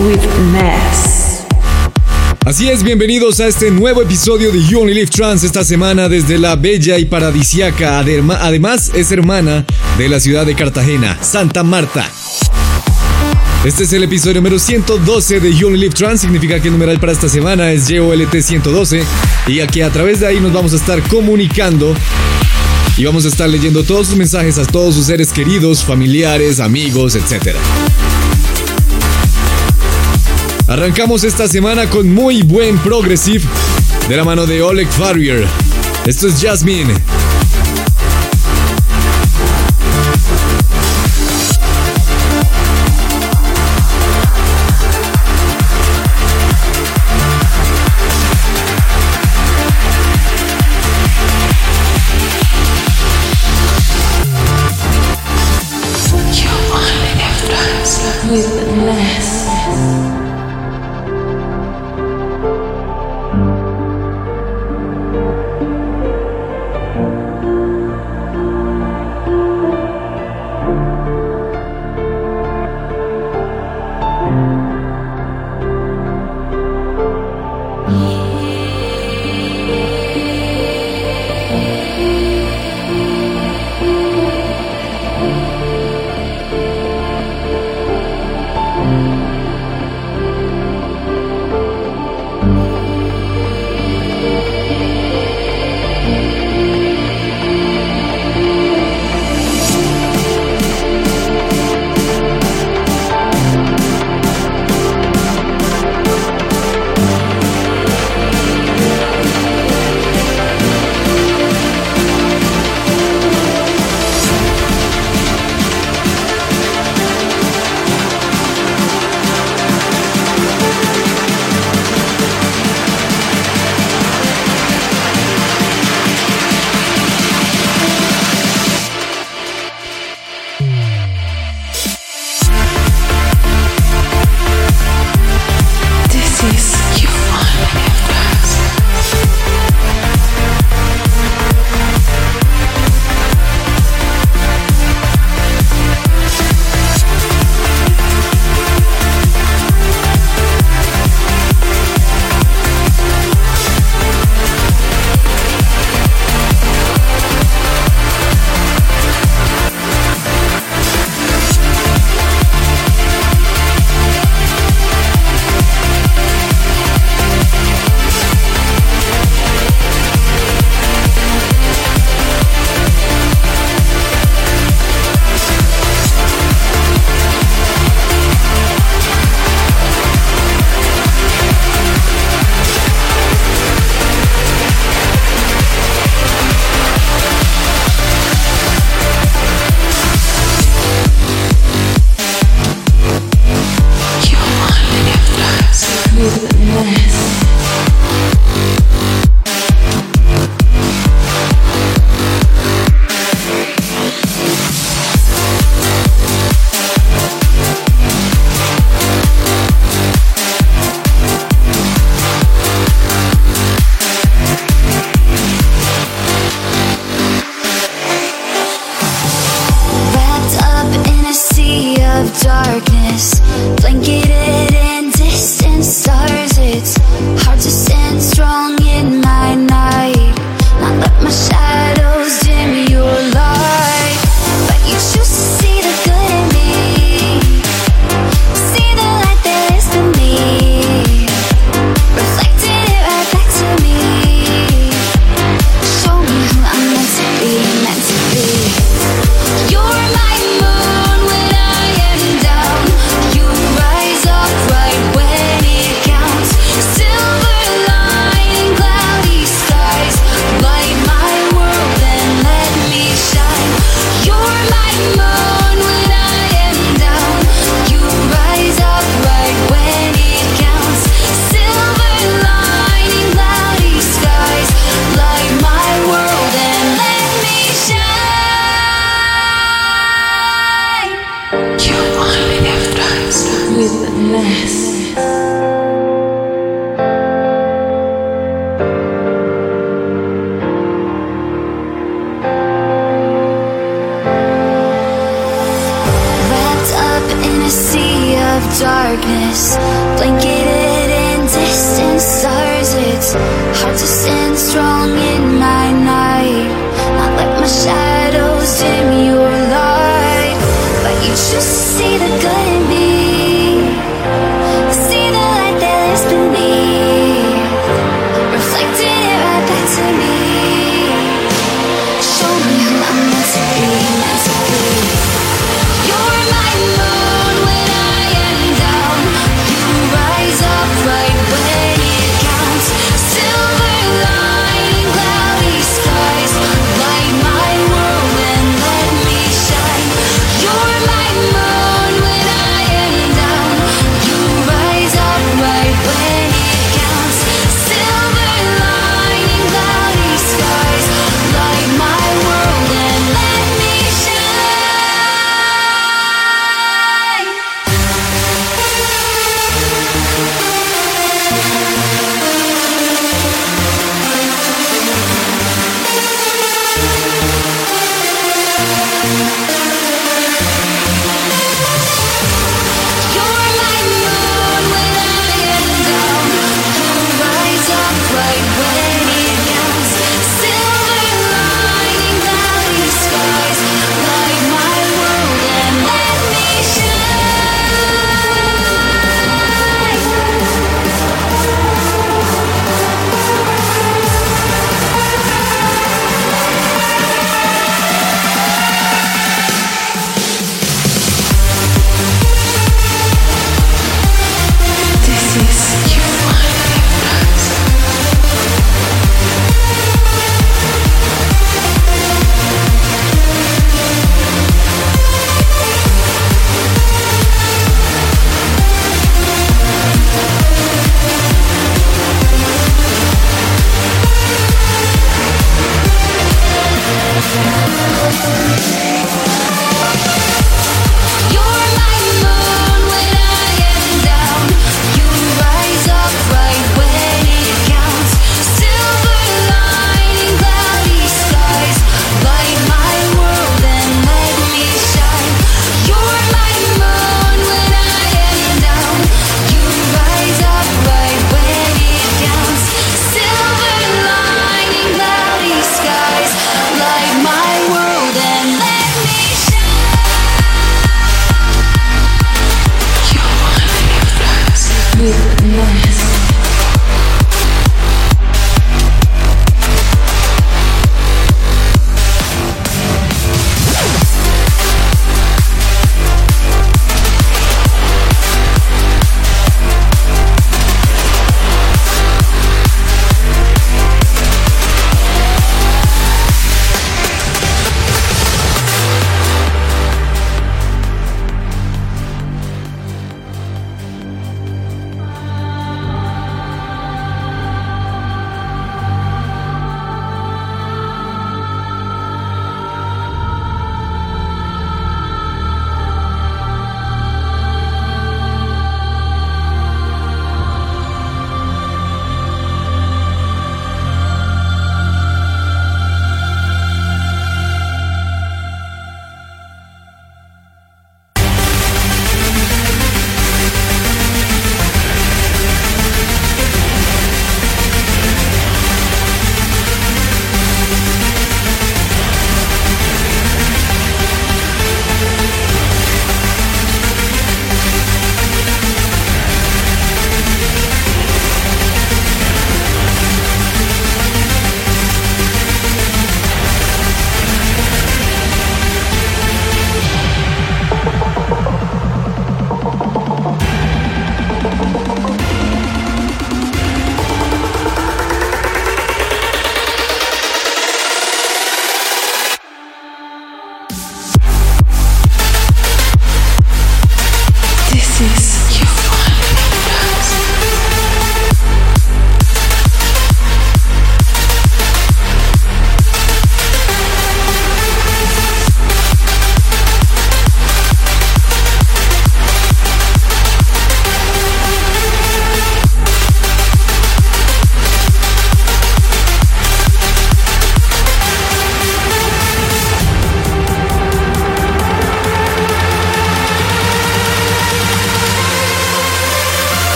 with. Así es, bienvenidos a este nuevo episodio de You Only Live Trans esta semana desde la bella y paradisiaca, además es hermana de la ciudad de Cartagena, Santa Marta. Este es el episodio número 112 de You Only Live Trans, significa que el numeral para esta semana es YOLT 112 y aquí a través de ahí nos vamos a estar comunicando y vamos a estar leyendo todos sus mensajes a todos sus seres queridos, familiares, amigos, etc. Arrancamos esta semana con muy buen progressive de la mano de Oleg Farrier. Esto es Jasmine.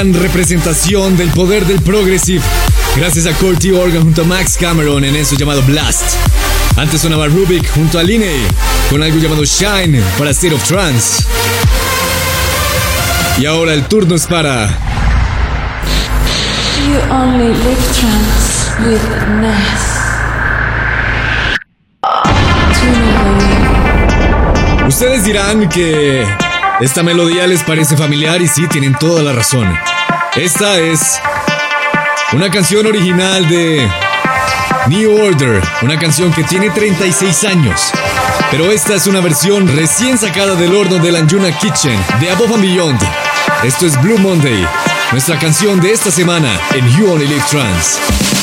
gran representación del poder del progressive gracias a Corty Organ junto a Max Cameron en eso llamado Blast. Antes sonaba Rubik junto a Line con algo llamado Shine para State of Trance. Y ahora el turno es para. You only live trance with Ustedes dirán que esta melodía les parece familiar y sí, tienen toda la razón. Esta es una canción original de New Order, una canción que tiene 36 años. Pero esta es una versión recién sacada del horno de la Anjuna Kitchen de Above and Beyond. Esto es Blue Monday, nuestra canción de esta semana en You Only Live Trans.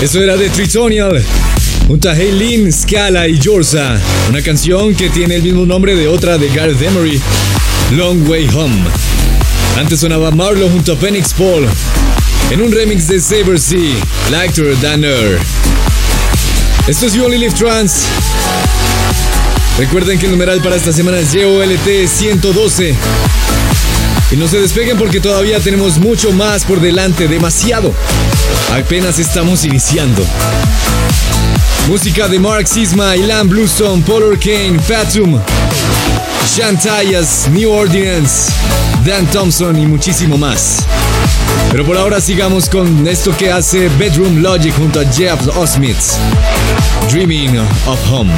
Eso era de Tritonial, junto a Haylin, Scala y Jorza, una canción que tiene el mismo nombre de otra de Gareth Emery, Long Way Home. Antes sonaba Marlo junto a Phoenix Paul, en un remix de Saber Sea, Lighter Than Air. Esto es You Only Live Trans. Recuerden que el numeral para esta semana es YOLT 112. Y no se despeguen porque todavía tenemos mucho más por delante, demasiado. Apenas estamos iniciando. Música de Mark Sisma, Ilan Bluestone, Polar Kane, Fatum, Shantayas, New Ordinance, Dan Thompson y muchísimo más. Pero por ahora sigamos con esto que hace Bedroom Logic junto a Jeff Osmith. Dreaming of Home.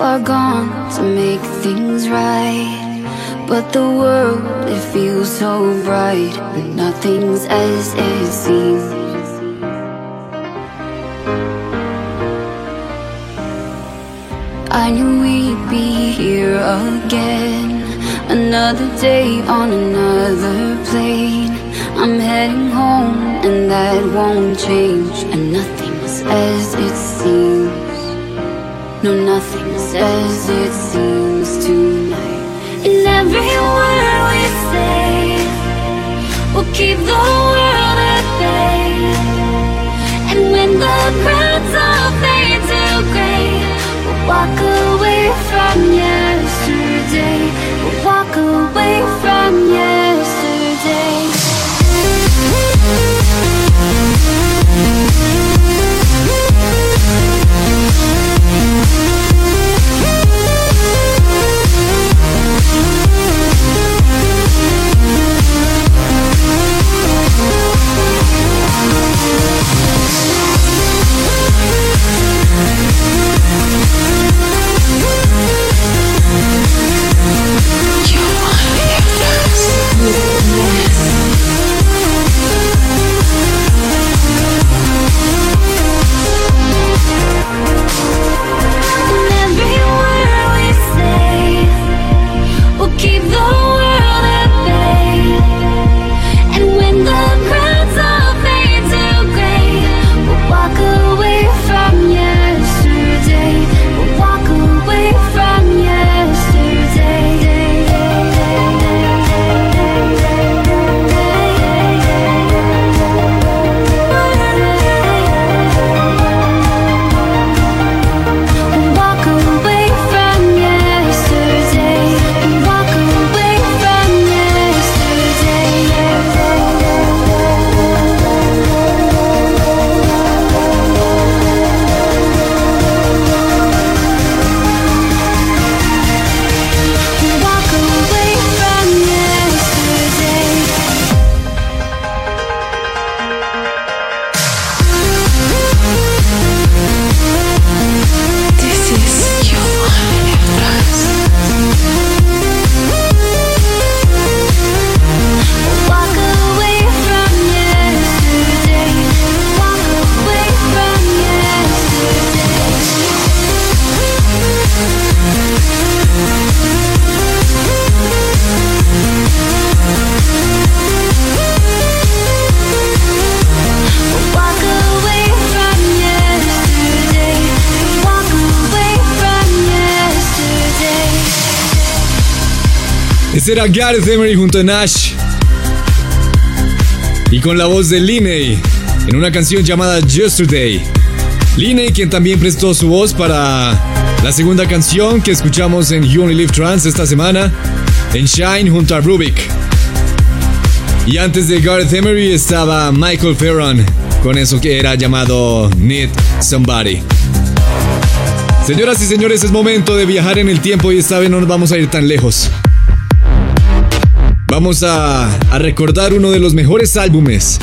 Far gone to make things right. But the world, it feels so bright. But nothing's as it seems. I knew we'd be here again. Another day on another plane. I'm heading home, and that won't change. And nothing's as it seems. No, nothing as it seems tonight. And every word we say will keep the world at bay. And when the crowds all fade to gray, we'll walk away from yesterday. We'll walk away from yesterday. Era Gareth Emery junto a Nash. Y con la voz de Linney en una canción llamada Yesterday. Linney, quien también prestó su voz para la segunda canción que escuchamos en You Only Live Trans esta semana, en Shine junto a Rubik. Y antes de Gareth Emery estaba Michael Ferron con eso que era llamado Need Somebody. Señoras y señores, es momento de viajar en el tiempo y esta vez no nos vamos a ir tan lejos. Vamos a, recordar uno de los mejores álbumes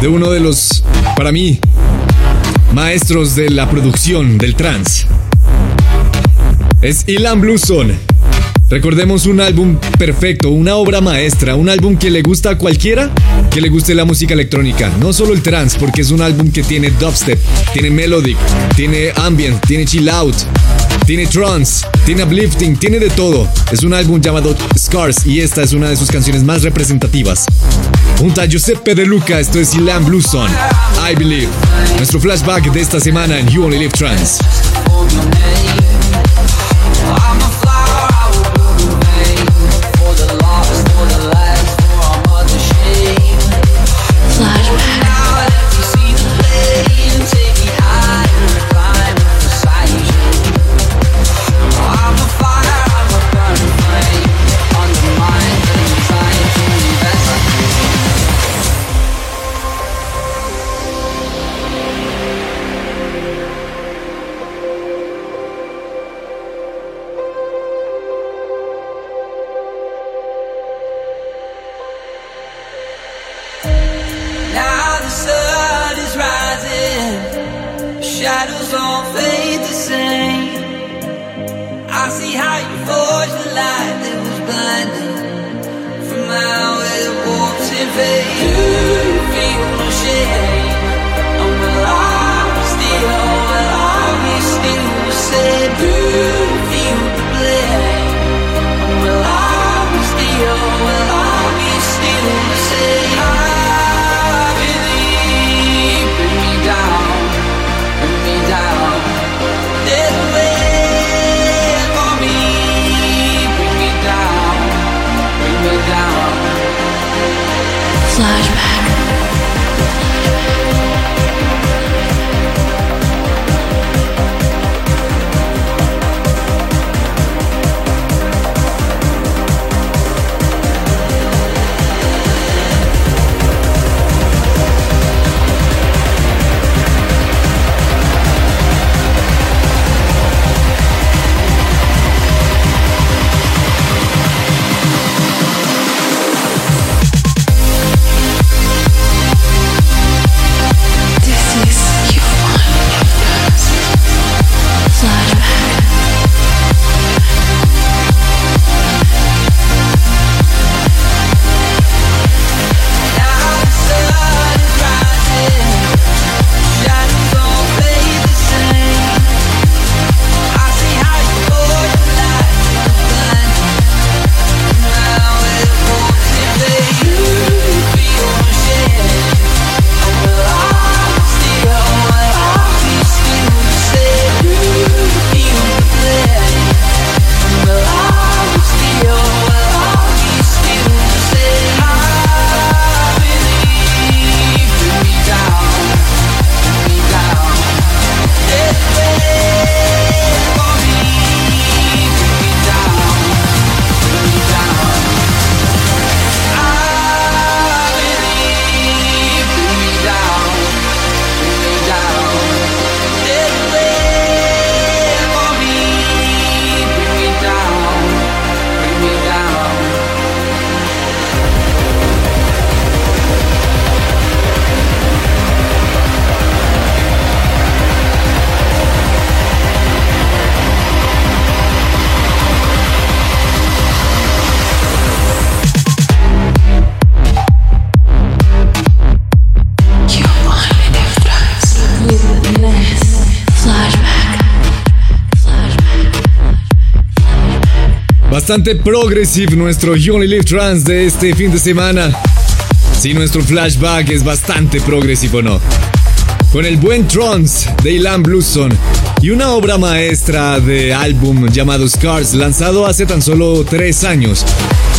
de uno de los, para mí, maestros de la producción del trance. Es Ilan Blueson. Recordemos un álbum perfecto, una obra maestra, un álbum que le gusta a cualquiera que le guste la música electrónica, no solo el trance, porque es un álbum que tiene dubstep, tiene melodic, tiene ambient, tiene chill out, tiene trance, tiene uplifting, tiene de todo. Es un álbum llamado Scars y esta es una de sus canciones más representativas. Junto a Giuseppe De Luca, esto es Ilan Blueson, I Believe. Nuestro flashback de esta semana en You Only Live Trance. Bastante progressive nuestro You Only Live Trans de este fin de semana. Si nuestro flashback es bastante progresivo, ¿no? Con el buen Trance de Ilan Blueson y una obra maestra de álbum llamado Scars, lanzado hace tan solo tres años.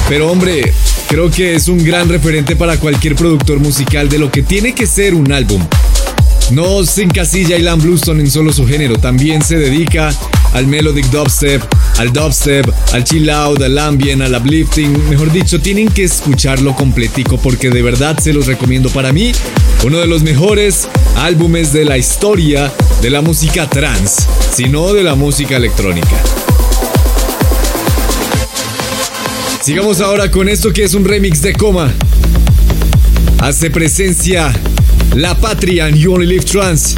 Pero hombre, creo que es un gran referente para cualquier productor musical de lo que tiene que ser un álbum. No se encasilla Ilan Bluestone en solo su género, también se dedica al melodic dubstep, al dubstep, al chill out, al ambient, al uplifting. Mejor dicho, tienen que escucharlo completico porque de verdad se los recomiendo para mí. Uno de los mejores álbumes de la historia de la música trance, si no de la música electrónica. Sigamos ahora con esto que es un remix de Coma. Hace presencia La Patria en You Only Live Trans.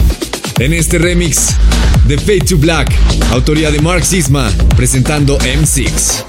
En este remix de Fade to Black, autoría de Mark Sisma, presentando M6.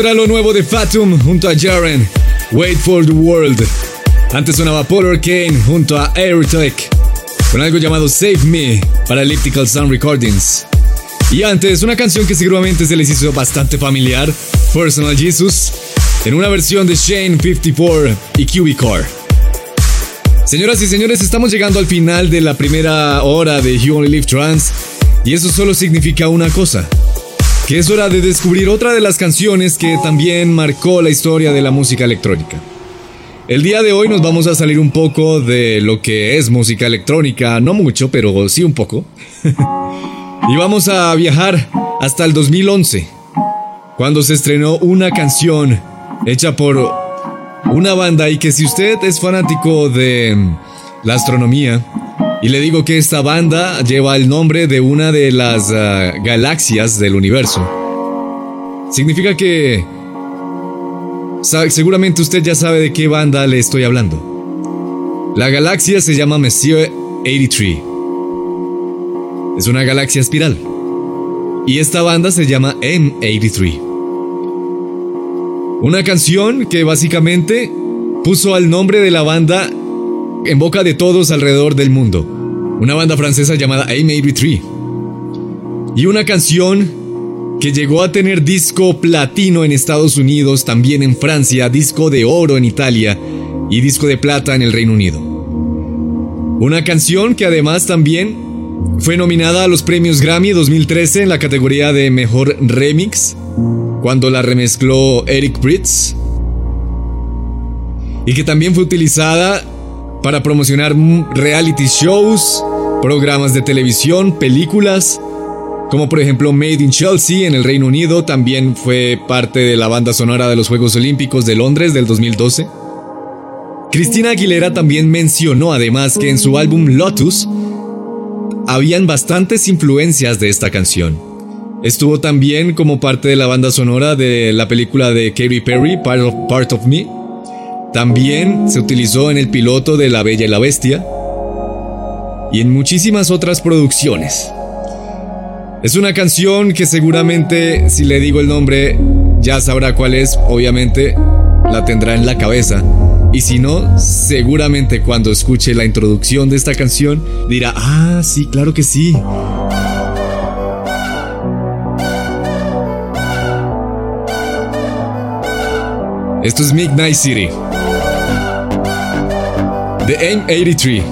Era lo nuevo de Fatum junto a Jaren. Wait for the World. Antes sonaba Polar Kane junto a Airtech con algo llamado Save Me para Elliptical Sound Recordings. Y antes, una canción que seguramente se les hizo bastante familiar, Personal Jesus, en una versión de Shane 54 y Cubicore. Señoras y señores, estamos llegando al final de la primera hora de You Only Live Trans y eso solo significa una cosa, que es hora de descubrir otra de las canciones que también marcó la historia de la música electrónica. El día de hoy nos vamos a salir un poco de lo que es música electrónica, no mucho, pero sí un poco. y vamos a viajar hasta el 2011, cuando se estrenó una canción hecha por una banda y que si usted es fanático de la astronomía, y le digo que esta banda lleva el nombre de una de las ah, galaxias del universo. Significa que... seguramente usted ya sabe de qué banda le estoy hablando. La galaxia se llama Messier 83. Es una galaxia espiral. Y esta banda se llama M83. Una canción que básicamente puso al nombre de la banda en boca de todos alrededor del mundo. Una banda francesa llamada A83. Y una canción que llegó a tener disco platino en Estados Unidos, también en Francia, disco de oro en Italia y disco de plata en el Reino Unido. Una canción que además también fue nominada a los premios Grammy 2013 en la categoría de Mejor Remix, cuando la remezcló Eric Britz, y que también fue utilizada para promocionar reality shows, programas de televisión, películas, como por ejemplo Made in Chelsea en el Reino Unido, también fue parte de la banda sonora de los Juegos Olímpicos de Londres del 2012. Cristina Aguilera también mencionó además que en su álbum Lotus habían bastantes influencias de esta canción. Estuvo también como parte de la banda sonora de la película de Katy Perry, Part of, Part of Me, también se utilizó en el piloto de La Bella y la Bestia y en muchísimas otras producciones. Es una canción que seguramente si le digo el nombre ya sabrá cuál es, obviamente la tendrá en la cabeza. Y si no, seguramente cuando escuche la introducción de esta canción dirá, ah, sí, claro que sí. Esto es Midnight City. The Aim 83.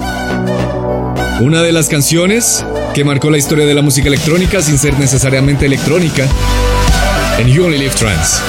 Una de las canciones que marcó la historia de la música electrónica sin ser necesariamente electrónica en You Only Live Trance.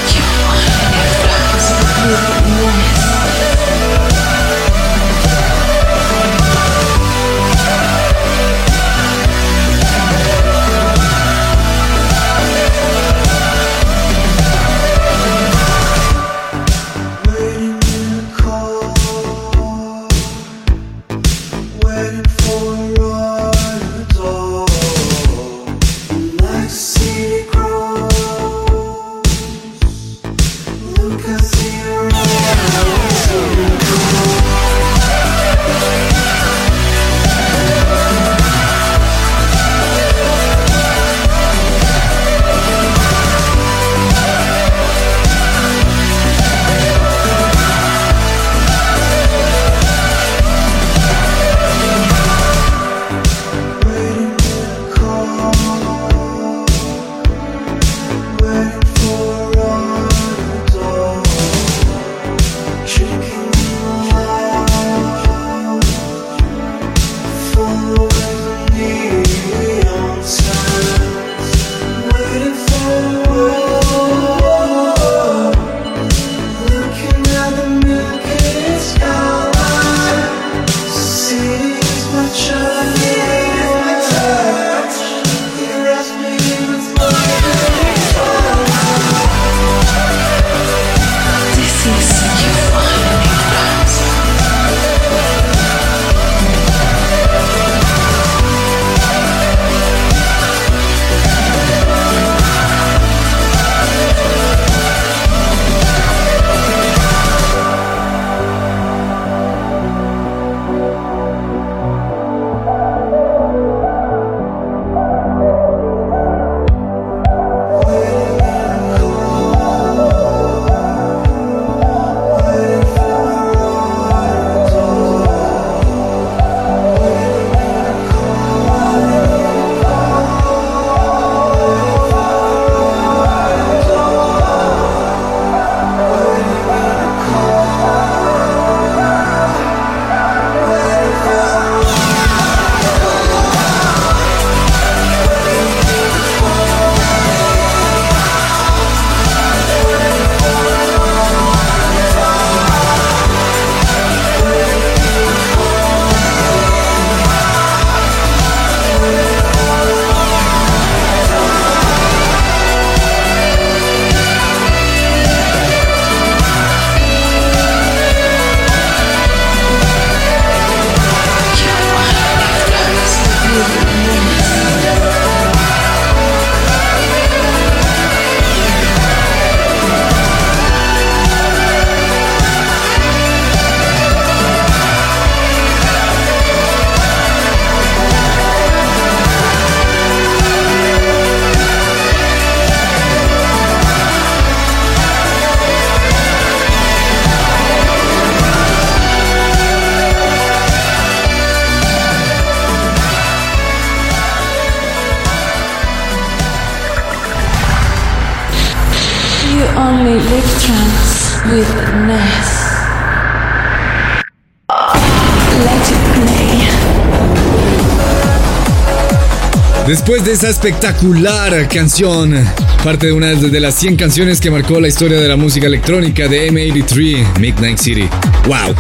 Después de esa espectacular canción, parte de una de las 100 canciones que marcó la historia de la música electrónica de M83, Midnight City. ¡Wow!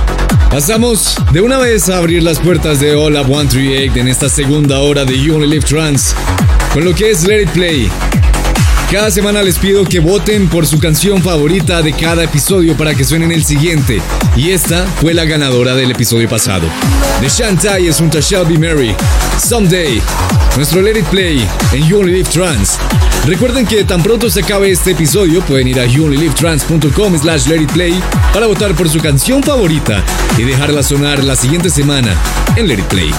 Pasamos de una vez a abrir las puertas de Up 138 en esta segunda hora de You Only Live Trance, con lo que es Let It Play. Cada semana les pido que voten por su canción favorita de cada episodio para que suene en el siguiente. Y esta fue la ganadora del episodio pasado. De Shantai es un Shall Be Merry. Someday. Nuestro Let It Play en You Only Live Trans. Recuerden que tan pronto se acabe este episodio pueden ir a youonlylivetrans.com slash let it play para votar por su canción favorita y dejarla sonar la siguiente semana en Let It Play.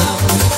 love.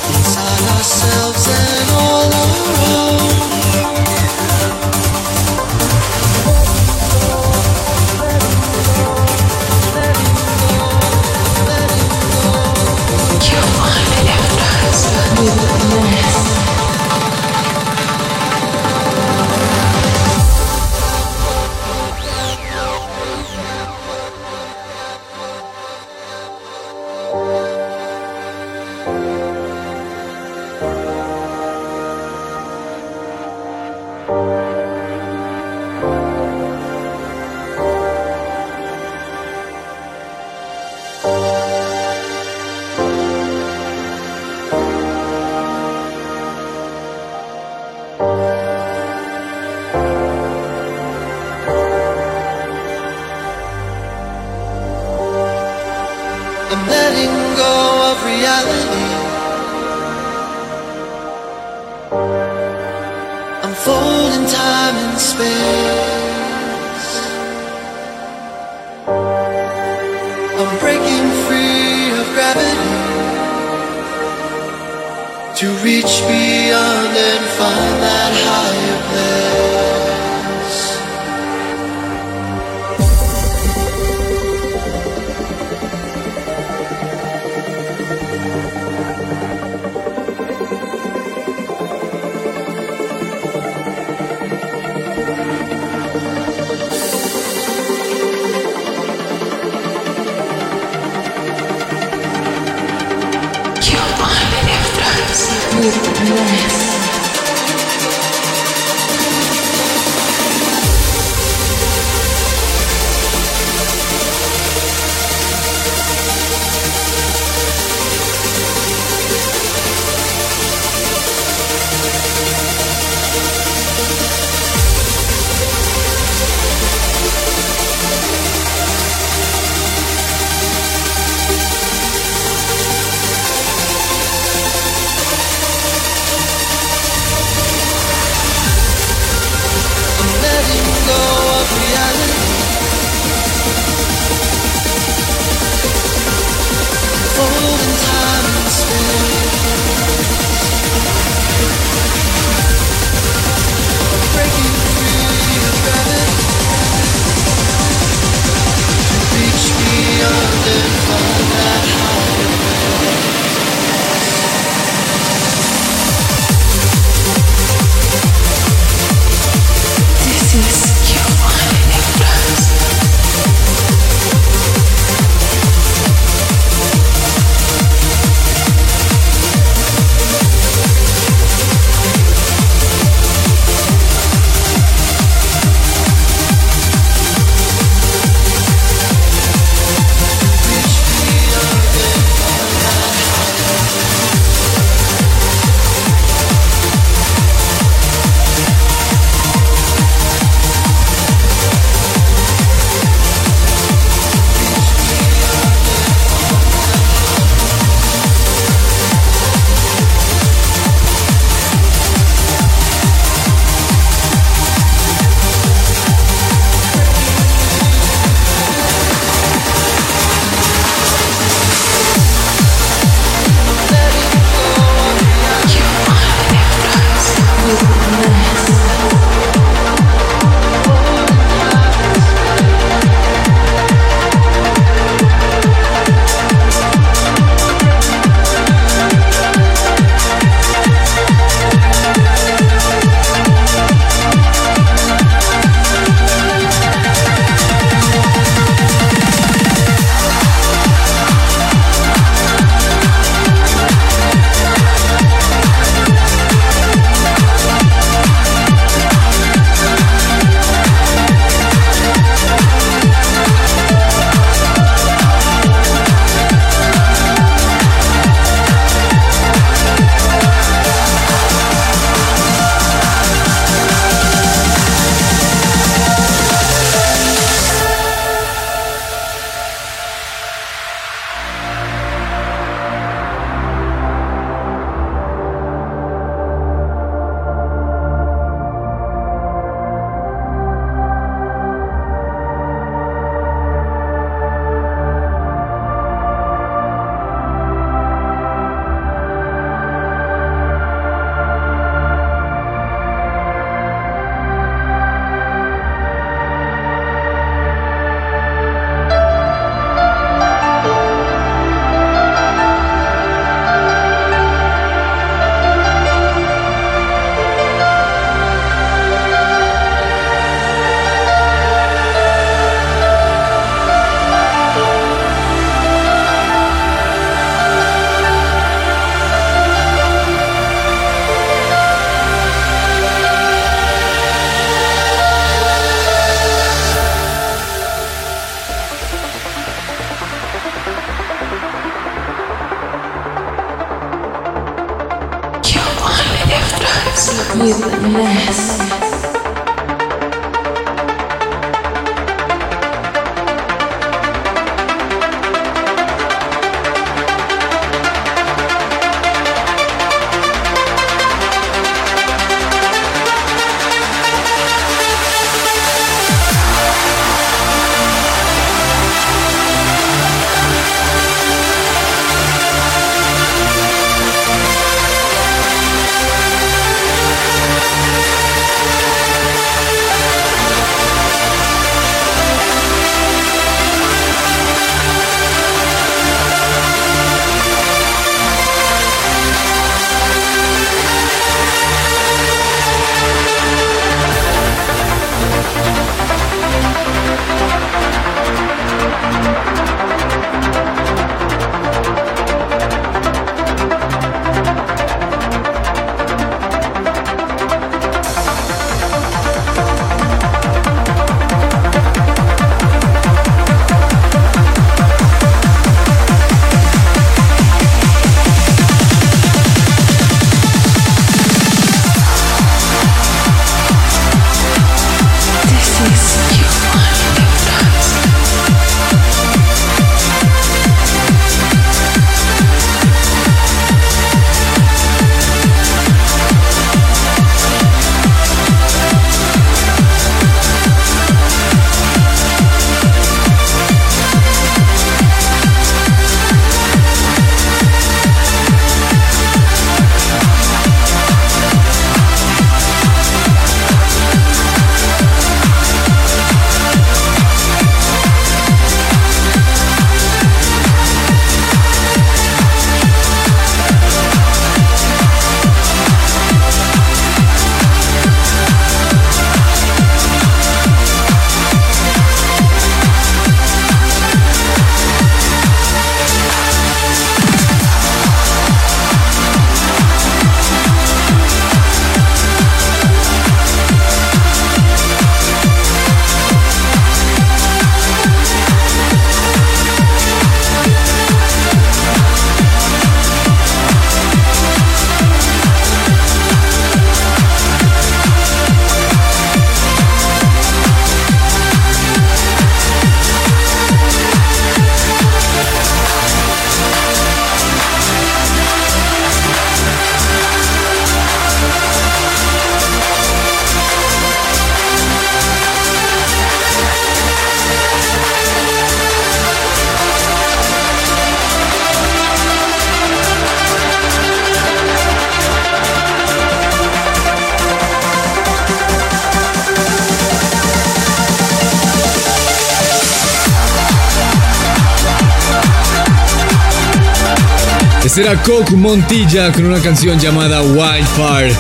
Este era Coke Montilla con una canción llamada Wildfire.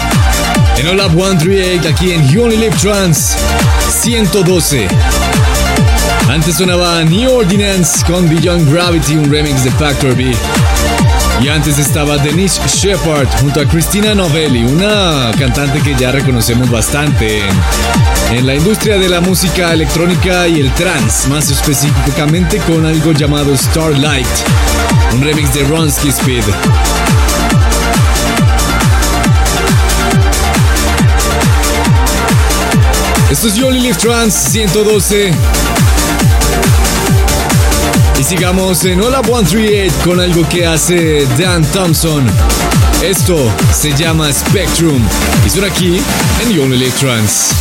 En All Up 138, aquí en You Only Live Trans 112. Antes sonaba New Ordinance con Beyond Gravity, un remix de Factor B. Y antes estaba Denise Shepard junto a Christina Novelli, una cantante que ya reconocemos bastante en, en la industria de la música electrónica y el trance, más específicamente con algo llamado Starlight, un remix de Ronsky Speed. Esto es Only Live Trans 112. Y sigamos en Hola 138 con algo que hace Dan Thompson. Esto se llama Spectrum y suena aquí en Only Live Trans.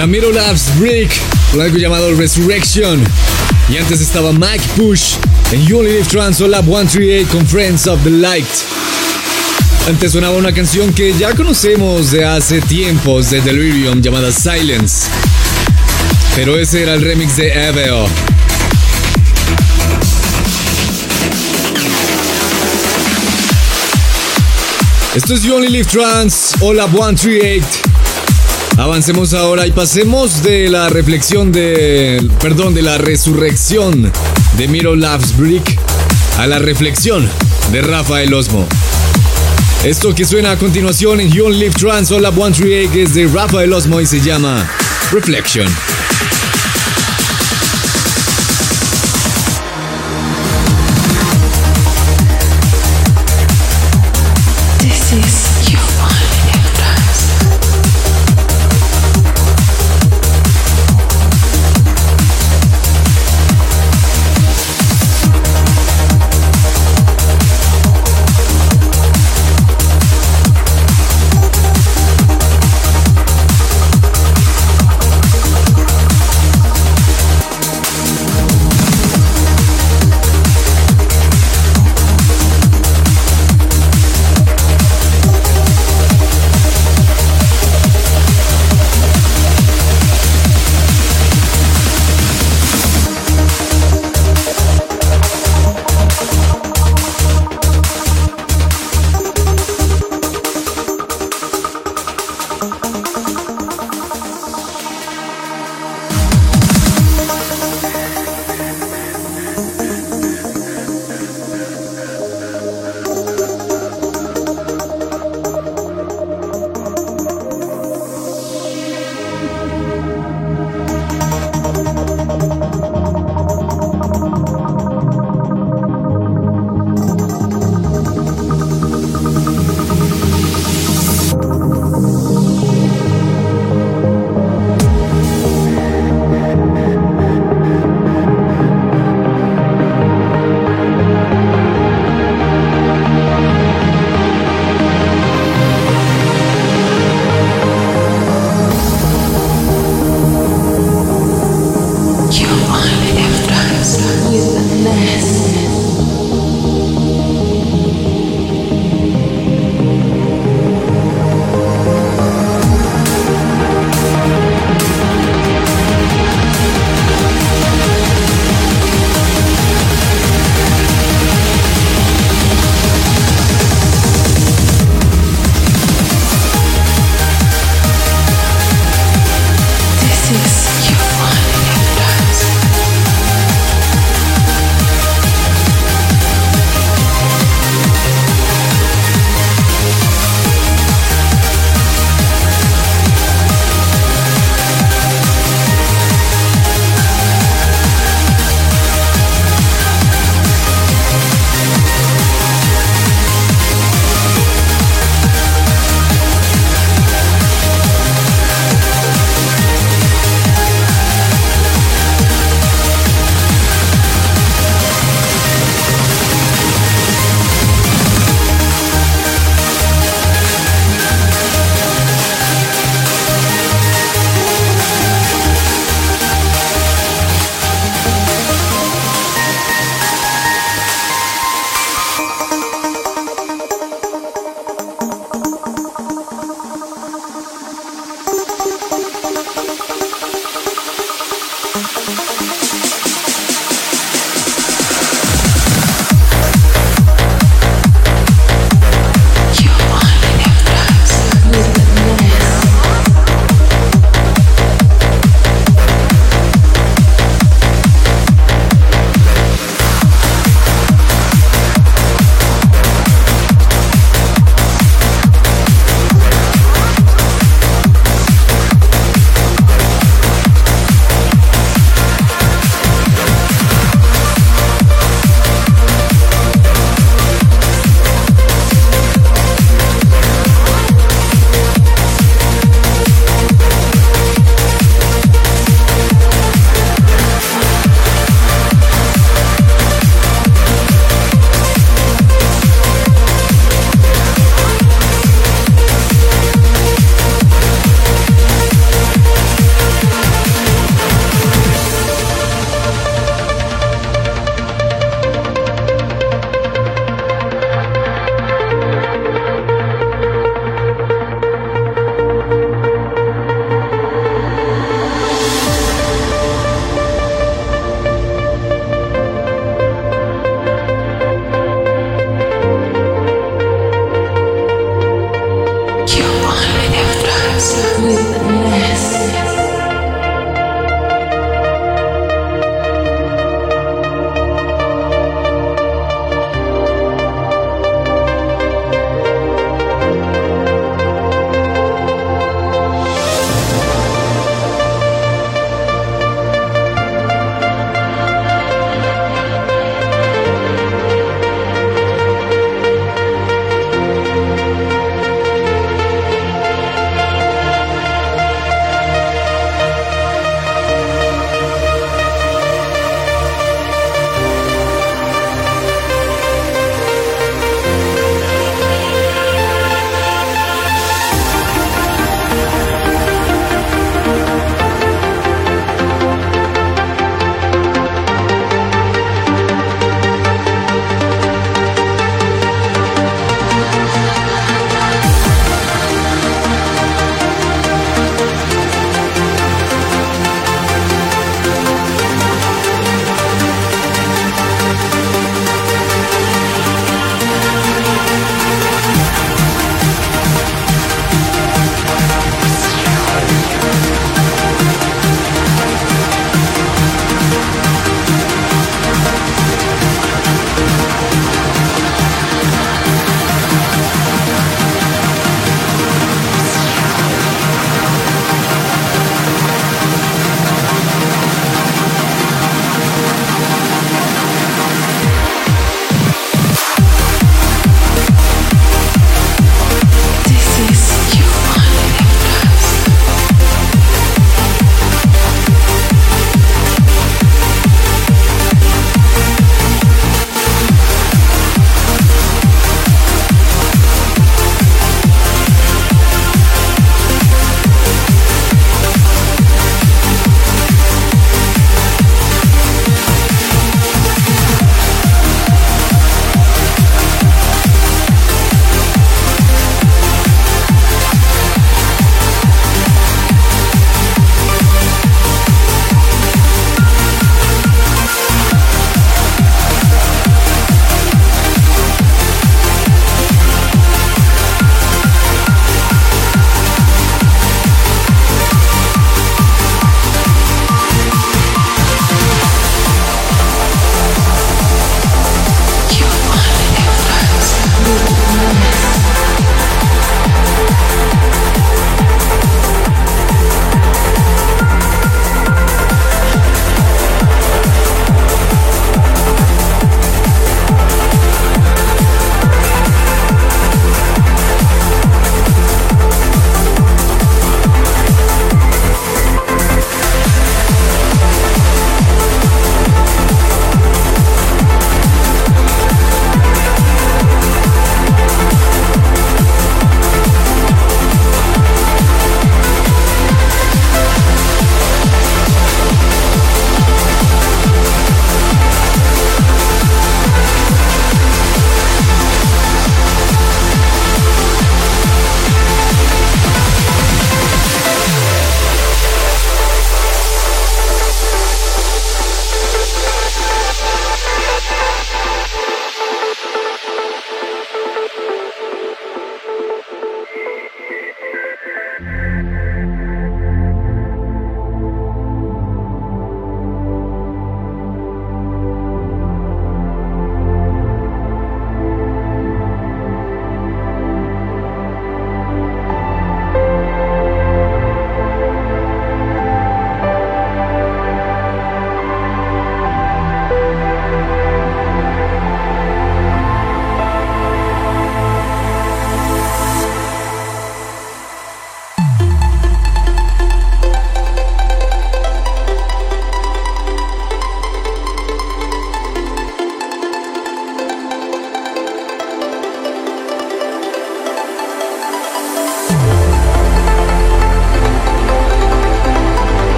Era Middle Labs Break con algo llamado Resurrection. Y antes estaba Mike Push en You Only Live Trans o Lab 138 con Friends of the Light. Antes sonaba una canción que ya conocemos de hace tiempos de Delirium llamada Silence. Pero ese era el remix de Eveo. Esto es You Only Live Trans o Lab 138. Avancemos ahora y pasemos de la reflexión de. Perdón, de la resurrección de Miro Brick a la reflexión de Rafael Osmo. Esto que suena a continuación en You Live Trans o Lab 138 es de Rafael Osmo y se llama Reflection.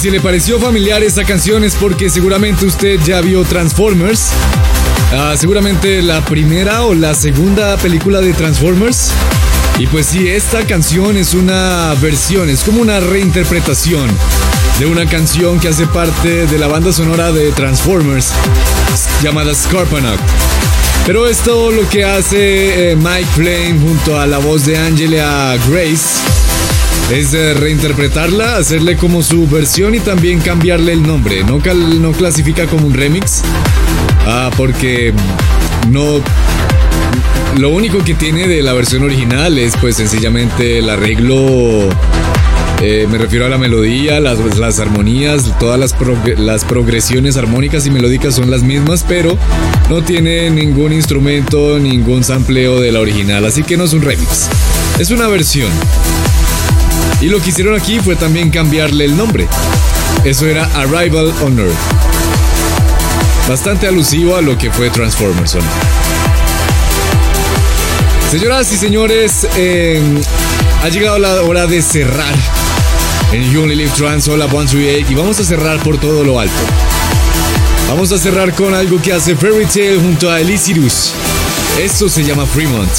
Si le pareció familiar esta canción es porque seguramente usted ya vio Transformers. Ah, seguramente la primera o la segunda película de Transformers. Y pues sí, esta canción es una versión, es como una reinterpretación de una canción que hace parte de la banda sonora de Transformers llamada Scorponok. Pero esto lo que hace eh, Mike Flame junto a la voz de Angela Grace es eh, reinterpretarla, hacerle como su versión y también cambiarle el nombre. No, cal- no clasifica como un remix, ah, porque no lo único que tiene de la versión original es pues sencillamente el arreglo, eh, me refiero a la melodía, las, armonías, todas las progresiones armónicas y melódicas son las mismas, pero no tiene ningún instrumento, ningún sampleo de la original, así que no es un remix, es una versión. Y lo que hicieron aquí fue también cambiarle el nombre. Eso era Arrival on Earth. Bastante alusivo a lo que fue Transformers. Señoras y señores, eh, ha llegado la hora de cerrar en You Only Live Trans, Hola 138 y vamos a cerrar por todo lo alto. Vamos a cerrar con algo que hace Fairy Tail junto a Elysirus. Esto se llama Fremont.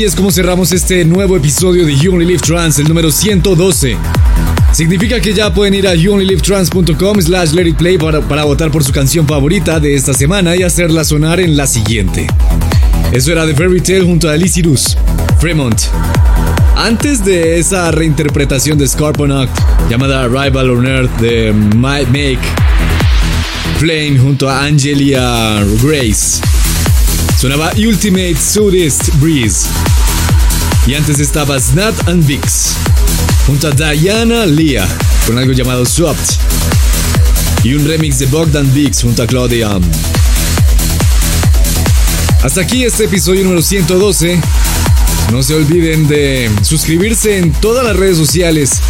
Así es como cerramos este nuevo episodio de You Live Trans, el número 112. Significa que ya pueden ir a youonlylivetrans.com slash let it play para, para votar por su canción favorita de esta semana y hacerla sonar en la siguiente. Eso era The Fairy Tale junto a Alice Fremont. Antes de esa reinterpretación de Scorponok llamada Rival on Earth de My Make, Flame junto a Angelia Grace. Sonaba Ultimate Sudist Breeze. Y antes estaba Snat and Vix junto a Diana Leah con algo llamado Swapped. Y un remix de Bogdan Vix junto a Claudia. Hasta aquí este episodio número 112. No se olviden de suscribirse en todas las redes sociales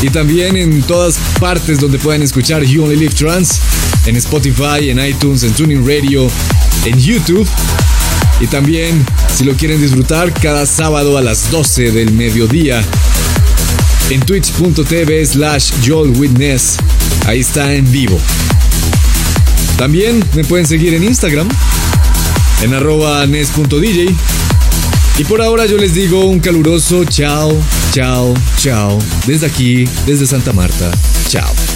y también en todas partes donde puedan escuchar You Only Live Trans, en Spotify, en iTunes, en Tuning Radio, en YouTube. Y también, si lo quieren disfrutar, cada sábado a las 12 del mediodía en twitch.tv slash Witness. Ahí está en vivo. También me pueden seguir en Instagram, en arroba nes.dj. Y por ahora yo les digo un caluroso chao, chao, chao. Desde aquí, desde Santa Marta. Chao.